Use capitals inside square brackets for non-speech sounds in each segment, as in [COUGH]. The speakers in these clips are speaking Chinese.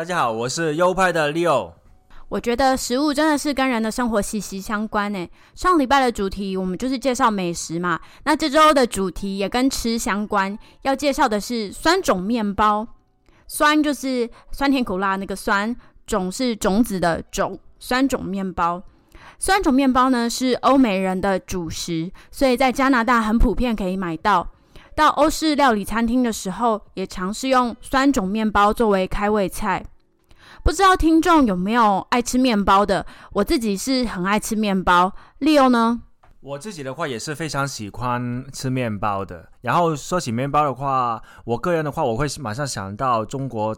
大家好，我是优派的 Leo。我觉得食物真的是跟人的生活息息相关呢。上礼拜的主题我们就是介绍美食嘛，那这周的主题也跟吃相关，要介绍的是酸种面包。酸就是酸甜苦辣那个酸，种是种子的种，酸种面包。酸种面包呢是欧美人的主食，所以在加拿大很普遍可以买到。到欧式料理餐厅的时候，也尝试用酸种面包作为开胃菜。不知道听众有没有爱吃面包的？我自己是很爱吃面包。Leo 呢？我自己的话也是非常喜欢吃面包的。然后说起面包的话，我个人的话，我会马上想到中国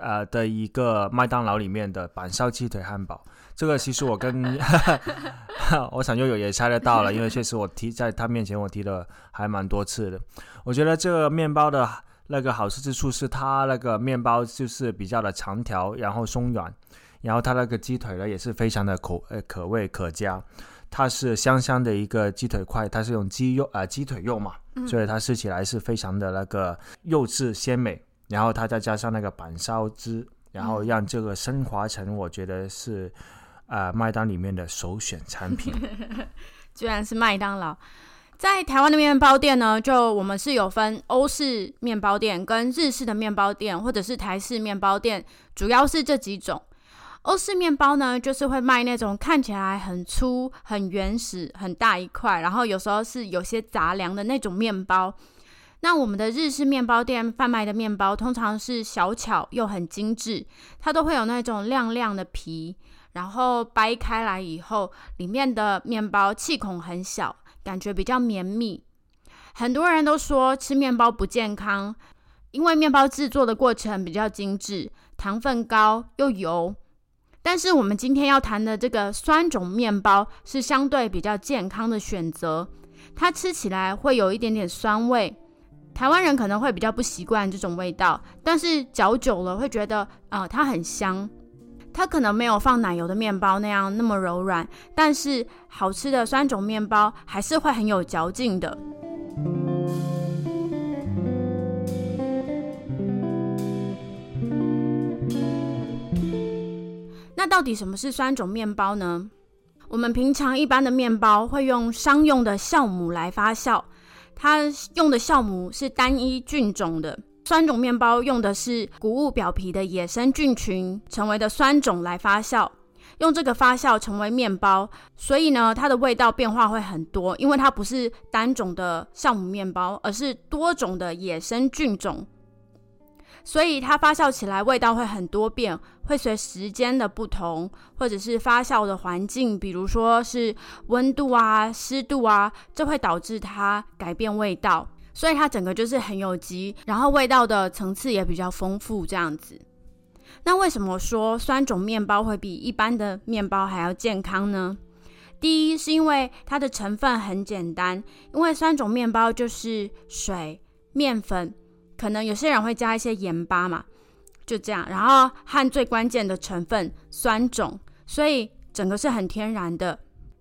呃的一个麦当劳里面的板烧鸡腿汉堡。这个其实我跟 [LAUGHS] [LAUGHS] 我想悠悠也猜得到了，因为确实我提在他面前我提了还蛮多次的。我觉得这个面包的。那个好吃之处是它那个面包就是比较的长条，然后松软，然后它那个鸡腿呢也是非常的口呃可味可佳，它是香香的一个鸡腿块，它是用鸡肉啊鸡腿肉嘛，所以它吃起来是非常的那个肉质鲜美，然后它再加上那个板烧汁，然后让这个升华成我觉得是啊麦当里面的首选产品，[LAUGHS] 居然是麦当劳。在台湾的面包店呢，就我们是有分欧式面包店跟日式的面包店，或者是台式面包店，主要是这几种。欧式面包呢，就是会卖那种看起来很粗、很原始、很大一块，然后有时候是有些杂粮的那种面包。那我们的日式面包店贩卖的面包，通常是小巧又很精致，它都会有那种亮亮的皮，然后掰开来以后，里面的面包气孔很小。感觉比较绵密，很多人都说吃面包不健康，因为面包制作的过程比较精致，糖分高又油。但是我们今天要谈的这个酸种面包是相对比较健康的选择，它吃起来会有一点点酸味，台湾人可能会比较不习惯这种味道，但是嚼久了会觉得啊，它很香。它可能没有放奶油的面包那样那么柔软，但是好吃的酸种面包还是会很有嚼劲的。那到底什么是酸种面包呢？我们平常一般的面包会用商用的酵母来发酵，它用的酵母是单一菌种的。酸种面包用的是谷物表皮的野生菌群成为的酸种来发酵，用这个发酵成为面包，所以呢，它的味道变化会很多，因为它不是单种的酵母面包，而是多种的野生菌种，所以它发酵起来味道会很多变，会随时间的不同，或者是发酵的环境，比如说是温度啊、湿度啊，这会导致它改变味道。所以它整个就是很有机，然后味道的层次也比较丰富，这样子。那为什么说酸种面包会比一般的面包还要健康呢？第一是因为它的成分很简单，因为酸种面包就是水、面粉，可能有些人会加一些盐巴嘛，就这样，然后和最关键的成分酸种，所以整个是很天然的。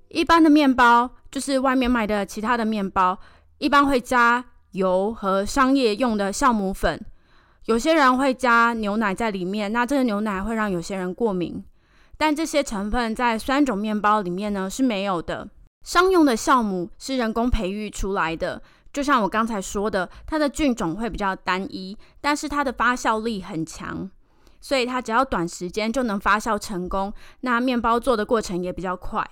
一般的面包就是外面卖的其他的面包，一般会加。油和商业用的酵母粉，有些人会加牛奶在里面，那这个牛奶会让有些人过敏。但这些成分在酸种面包里面呢是没有的。商用的酵母是人工培育出来的，就像我刚才说的，它的菌种会比较单一，但是它的发酵力很强，所以它只要短时间就能发酵成功，那面包做的过程也比较快。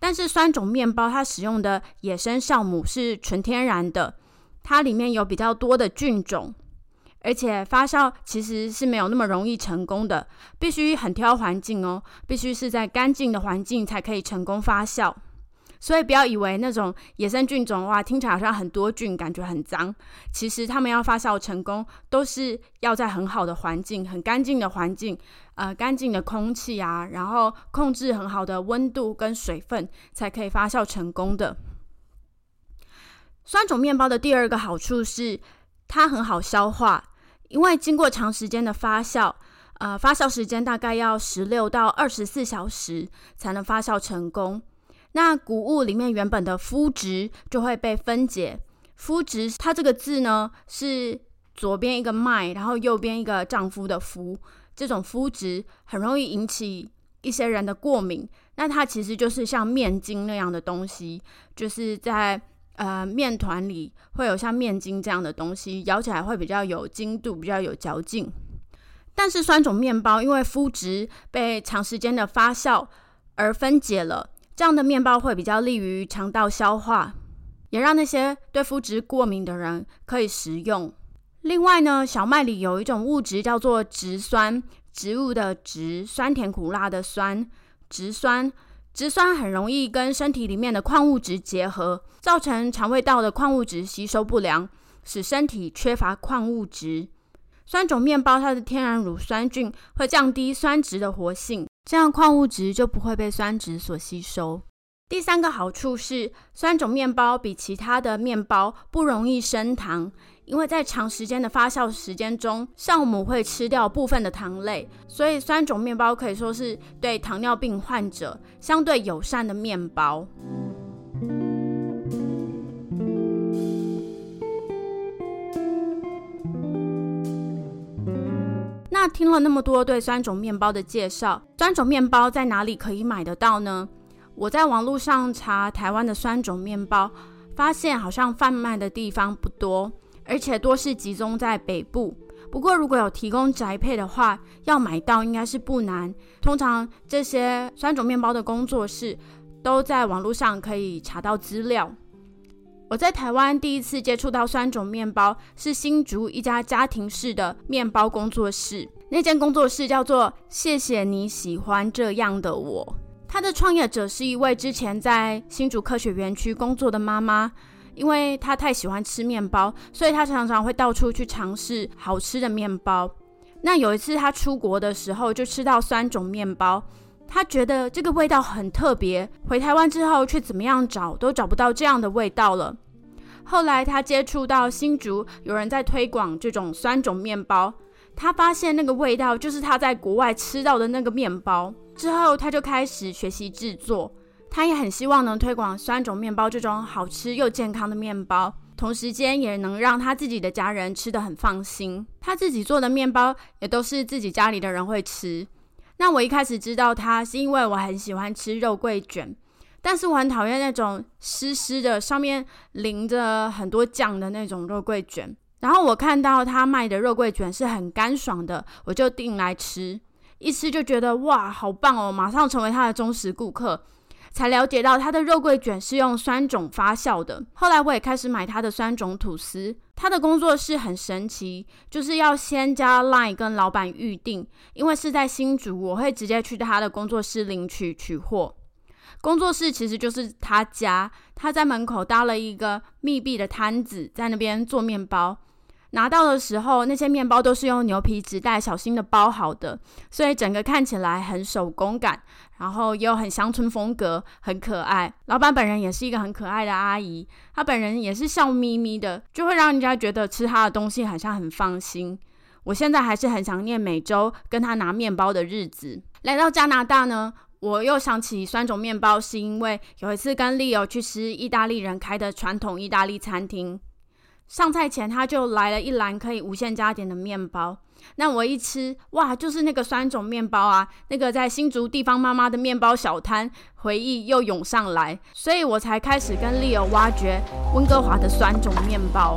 但是酸种面包它使用的野生酵母是纯天然的，它里面有比较多的菌种，而且发酵其实是没有那么容易成功的，必须很挑环境哦，必须是在干净的环境才可以成功发酵。所以不要以为那种野生菌种哇，听起来好像很多菌，感觉很脏。其实它们要发酵成功，都是要在很好的环境、很干净的环境，呃，干净的空气啊，然后控制很好的温度跟水分，才可以发酵成功的。酸种面包的第二个好处是它很好消化，因为经过长时间的发酵，呃，发酵时间大概要十六到二十四小时才能发酵成功。那谷物里面原本的麸质就会被分解。麸质它这个字呢是左边一个麦，然后右边一个丈夫的夫，这种麸质很容易引起一些人的过敏。那它其实就是像面筋那样的东西，就是在呃面团里会有像面筋这样的东西，咬起来会比较有筋度，比较有嚼劲。但是酸种面包因为麸质被长时间的发酵而分解了。这样的面包会比较利于肠道消化，也让那些对麸质过敏的人可以食用。另外呢，小麦里有一种物质叫做植酸，植物的植，酸甜苦辣的酸，植酸。植酸很容易跟身体里面的矿物质结合，造成肠胃道的矿物质吸收不良，使身体缺乏矿物质。酸种面包它的天然乳酸菌会降低酸值的活性。这样矿物质就不会被酸值所吸收。第三个好处是，酸种面包比其他的面包不容易升糖，因为在长时间的发酵时间中，酵母会吃掉部分的糖类，所以酸种面包可以说是对糖尿病患者相对友善的面包。那听了那么多对酸种面包的介绍，酸种面包在哪里可以买得到呢？我在网络上查台湾的酸种面包，发现好像贩卖的地方不多，而且多是集中在北部。不过如果有提供宅配的话，要买到应该是不难。通常这些酸种面包的工作室都在网络上可以查到资料。我在台湾第一次接触到酸种面包，是新竹一家家庭式的面包工作室。那间工作室叫做“谢谢你喜欢这样的我”。他的创业者是一位之前在新竹科学园区工作的妈妈，因为她太喜欢吃面包，所以她常常会到处去尝试好吃的面包。那有一次她出国的时候，就吃到酸种面包。他觉得这个味道很特别，回台湾之后却怎么样找都找不到这样的味道了。后来他接触到新竹有人在推广这种酸种面包，他发现那个味道就是他在国外吃到的那个面包。之后他就开始学习制作，他也很希望能推广酸种面包这种好吃又健康的面包，同时间也能让他自己的家人吃得很放心。他自己做的面包也都是自己家里的人会吃。那我一开始知道它是因为我很喜欢吃肉桂卷，但是我很讨厌那种湿湿的、上面淋着很多酱的那种肉桂卷。然后我看到他卖的肉桂卷是很干爽的，我就订来吃，一吃就觉得哇，好棒哦！马上成为他的忠实顾客。才了解到他的肉桂卷是用酸种发酵的。后来我也开始买他的酸种吐司。他的工作室很神奇，就是要先加 line 跟老板预定，因为是在新竹，我会直接去他的工作室领取取货。工作室其实就是他家，他在门口搭了一个密闭的摊子，在那边做面包。拿到的时候，那些面包都是用牛皮纸袋小心的包好的，所以整个看起来很手工感，然后又很乡村风格，很可爱。老板本人也是一个很可爱的阿姨，她本人也是笑眯眯的，就会让人家觉得吃她的东西好像很放心。我现在还是很想念每周跟她拿面包的日子。来到加拿大呢，我又想起酸种面包，是因为有一次跟丽友去吃意大利人开的传统意大利餐厅。上菜前，他就来了一篮可以无限加点的面包。那我一吃，哇，就是那个酸种面包啊！那个在新竹地方妈妈的面包小摊，回忆又涌上来，所以我才开始跟丽友挖掘温哥华的酸种面包。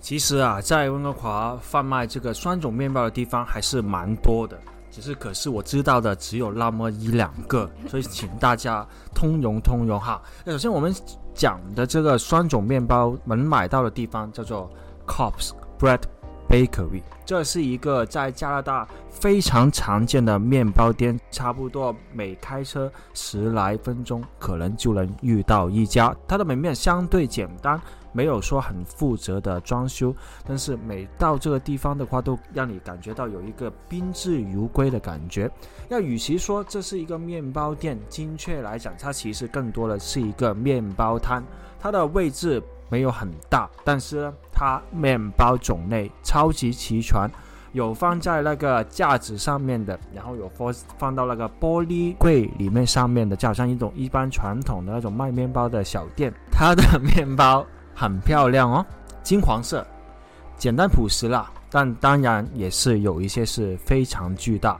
其实啊，在温哥华贩卖这个酸种面包的地方还是蛮多的。只是，可是我知道的只有那么一两个，[LAUGHS] 所以请大家通融通融哈。那首先我们讲的这个酸种面包能买到的地方叫做 Cops Bread Bakery，这是一个在加拿大非常常见的面包店，差不多每开车十来分钟，可能就能遇到一家。它的门面相对简单。没有说很负责的装修，但是每到这个地方的话，都让你感觉到有一个宾至如归的感觉。要与其说这是一个面包店，精确来讲，它其实更多的是一个面包摊。它的位置没有很大，但是呢，它面包种类超级齐全，有放在那个架子上面的，然后有放放到那个玻璃柜里面上面的，就好像一种一般传统的那种卖面包的小店。它的面包。很漂亮哦，金黄色，简单朴实啦，但当然也是有一些是非常巨大，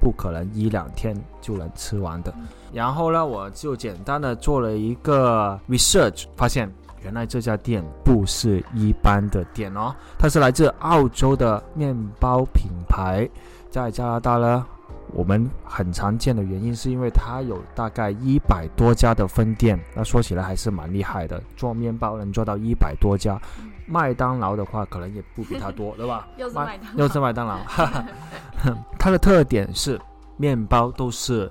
不可能一两天就能吃完的。然后呢，我就简单的做了一个 research，发现原来这家店不是一般的店哦，它是来自澳洲的面包品牌，在加拿大呢。我们很常见的原因是因为它有大概一百多家的分店，那说起来还是蛮厉害的。做面包能做到一百多家，麦当劳的话可能也不比它多，[LAUGHS] 对吧？又是麦当，又是麦当劳。[LAUGHS] 它的特点是面包都是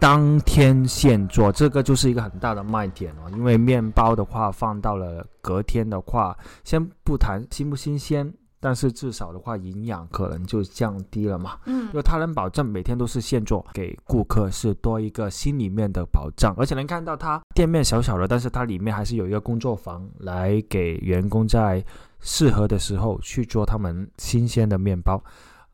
当天现做，这个就是一个很大的卖点哦。因为面包的话放到了隔天的话，先不谈新不新鲜。但是至少的话，营养可能就降低了嘛。嗯，因为它能保证每天都是现做给顾客，是多一个心里面的保障。而且能看到它店面小小的，但是它里面还是有一个工作房，来给员工在适合的时候去做他们新鲜的面包。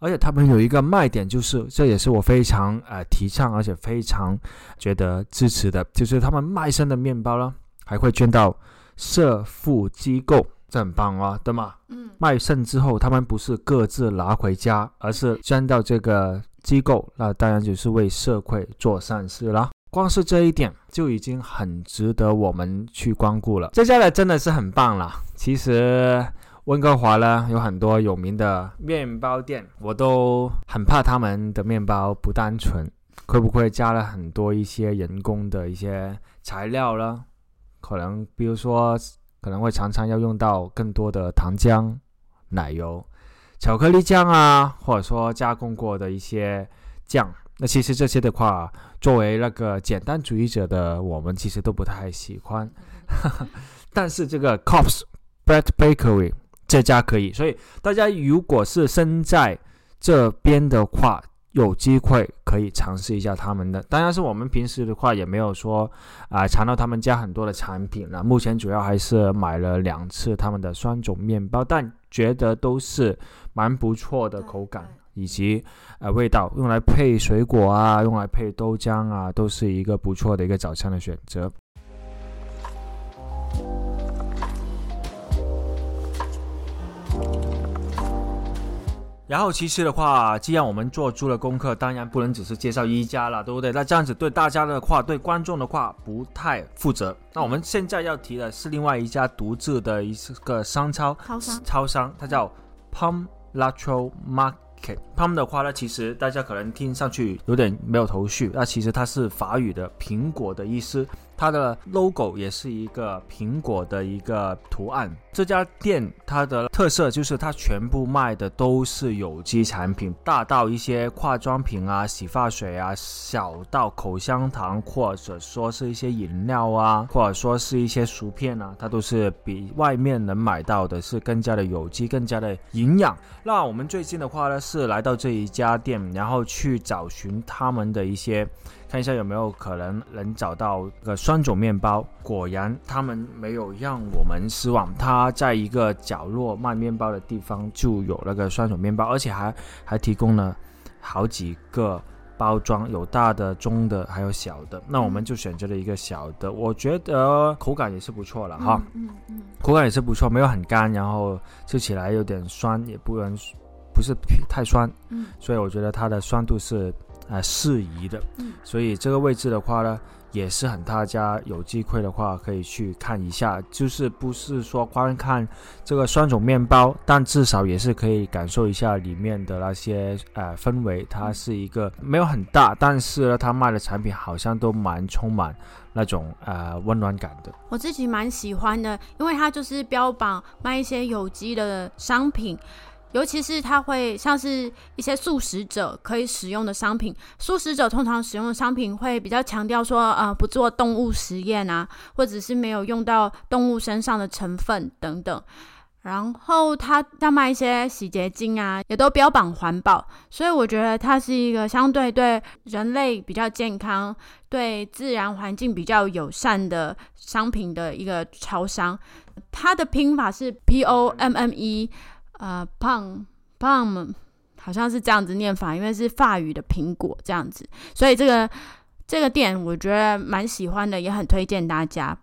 而且他们有一个卖点，就是这也是我非常呃提倡，而且非常觉得支持的，就是他们卖身的面包呢，还会捐到社福机构。这很棒哦，对吗？嗯，卖肾之后，他们不是各自拿回家，而是捐到这个机构，那当然就是为社会做善事啦。光是这一点就已经很值得我们去光顾了。这家的真的是很棒了。其实温哥华呢有很多有名的面包店，我都很怕他们的面包不单纯，会不会加了很多一些人工的一些材料呢？可能比如说。可能会常常要用到更多的糖浆、奶油、巧克力酱啊，或者说加工过的一些酱。那其实这些的话，作为那个简单主义者的我们，其实都不太喜欢。[LAUGHS] 但是这个 Cops Bread Bakery 这家可以，所以大家如果是身在这边的话。有机会可以尝试一下他们的，当然是我们平时的话也没有说啊尝到他们家很多的产品了。目前主要还是买了两次他们的酸种面包，但觉得都是蛮不错的口感以及呃味道，用来配水果啊，用来配豆浆啊，都是一个不错的一个早餐的选择。然后其实的话，既然我们做足了功课，当然不能只是介绍一家了，对不对？那这样子对大家的话，对观众的话不太负责。那我们现在要提的是另外一家独自的一个商超超商，超商，它叫 Palm Lateral Market。Palm 的话呢，其实大家可能听上去有点没有头绪，那其实它是法语的苹果的意思。它的 logo 也是一个苹果的一个图案。这家店它的特色就是它全部卖的都是有机产品，大到一些化妆品啊、洗发水啊，小到口香糖或者说是一些饮料啊，或者说是一些薯片啊，它都是比外面能买到的是更加的有机、更加的营养。那我们最近的话呢，是来到这一家店，然后去找寻他们的一些。看一下有没有可能能找到个酸种面包。果然，他们没有让我们失望。他在一个角落卖面包的地方就有那个酸种面包，而且还还提供了好几个包装，有大的、中的，还有小的。那我们就选择了一个小的，我觉得口感也是不错了哈。嗯嗯，口感也是不错，没有很干，然后吃起来有点酸，也不能不是太酸。嗯，所以我觉得它的酸度是。呃，适宜的，嗯所以这个位置的话呢，也是很大家有机会的话可以去看一下，就是不是说光看这个酸种面包，但至少也是可以感受一下里面的那些呃氛围。它是一个没有很大，但是呢，它卖的产品好像都蛮充满那种呃温暖感的。我自己蛮喜欢的，因为它就是标榜卖一些有机的商品。尤其是它会像是一些素食者可以使用的商品，素食者通常使用的商品会比较强调说，呃，不做动物实验啊，或者是没有用到动物身上的成分等等。然后它要卖一些洗洁精啊，也都标榜环保，所以我觉得它是一个相对对人类比较健康、对自然环境比较友善的商品的一个超商。它的拼法是 P O M M E。呃，pom pom 好像是这样子念法，因为是法语的苹果这样子，所以这个这个店我觉得蛮喜欢的，也很推荐大家。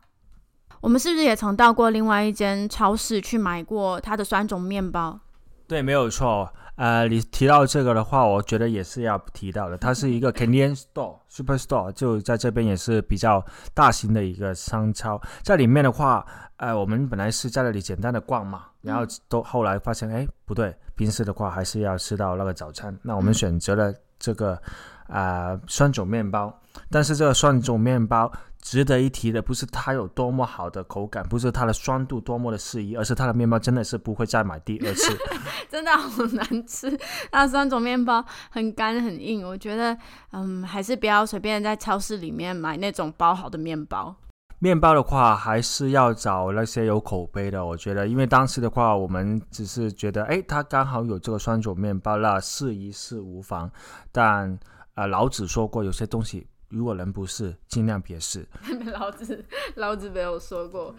我们是不是也曾到过另外一间超市去买过它的酸种面包？对，没有错。呃，你提到这个的话，我觉得也是要提到的。它是一个 Canadian Store Super Store，就在这边也是比较大型的一个商超。在里面的话，呃，我们本来是在那里简单的逛嘛，然后都后来发现，哎，不对，平时的话还是要吃到那个早餐。那我们选择了这个啊酸种面包，但是这个酸种面包。值得一提的不是它有多么好的口感，不是它的酸度多么的适宜，而是它的面包真的是不会再买第二次，[LAUGHS] 真的好难吃。那酸种面包很干很硬，我觉得嗯还是不要随便在超市里面买那种包好的面包。面包的话还是要找那些有口碑的，我觉得，因为当时的话我们只是觉得哎它刚好有这个酸种面包，那试一试无妨。但呃老子说过有些东西。如果能不试，尽量别试。[LAUGHS] 老子，老子没有说过。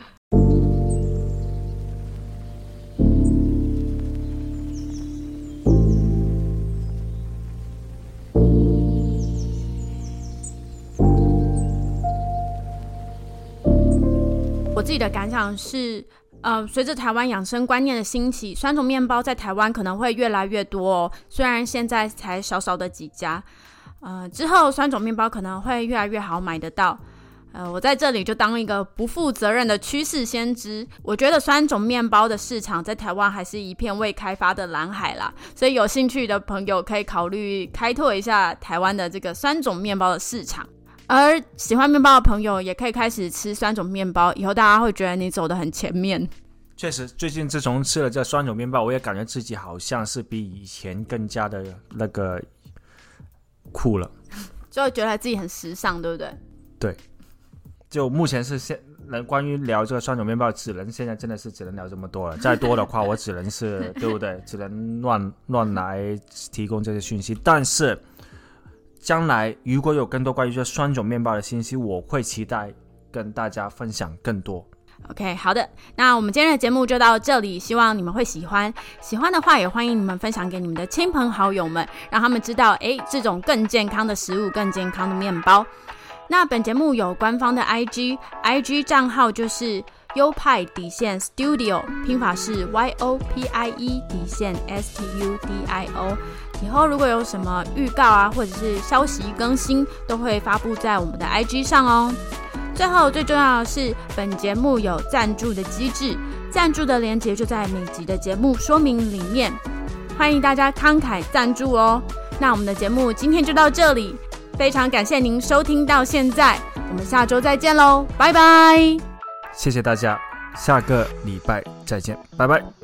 自己的感想是，呃，随着台湾养生观念的兴起，酸种面包在台湾可能会越来越多哦。虽然现在才少少的几家。呃，之后酸种面包可能会越来越好买得到。呃，我在这里就当一个不负责任的趋势先知。我觉得酸种面包的市场在台湾还是一片未开发的蓝海啦，所以有兴趣的朋友可以考虑开拓一下台湾的这个酸种面包的市场。而喜欢面包的朋友也可以开始吃酸种面包，以后大家会觉得你走得很前面。确实，最近自从吃了这酸种面包，我也感觉自己好像是比以前更加的那个。酷了，就会觉得自己很时尚，对不对？对，就目前是现能关于聊这个酸种面包，只能现在真的是只能聊这么多了。再多的话，我只能是对不对？只能乱乱来提供这些讯息。但是将来如果有更多关于这酸种面包的信息，我会期待跟大家分享更多。OK，好的，那我们今天的节目就到这里，希望你们会喜欢。喜欢的话，也欢迎你们分享给你们的亲朋好友们，让他们知道，哎，这种更健康的食物，更健康的面包。那本节目有官方的 IG，IG 账号就是优派底线 Studio，拼法是 Y O P I E 底线 S T U D I O。以后如果有什么预告啊，或者是消息更新，都会发布在我们的 IG 上哦。最后最重要的是，本节目有赞助的机制，赞助的链接就在每集的节目说明里面，欢迎大家慷慨赞助哦。那我们的节目今天就到这里，非常感谢您收听到现在，我们下周再见喽，拜拜！谢谢大家，下个礼拜再见，拜拜。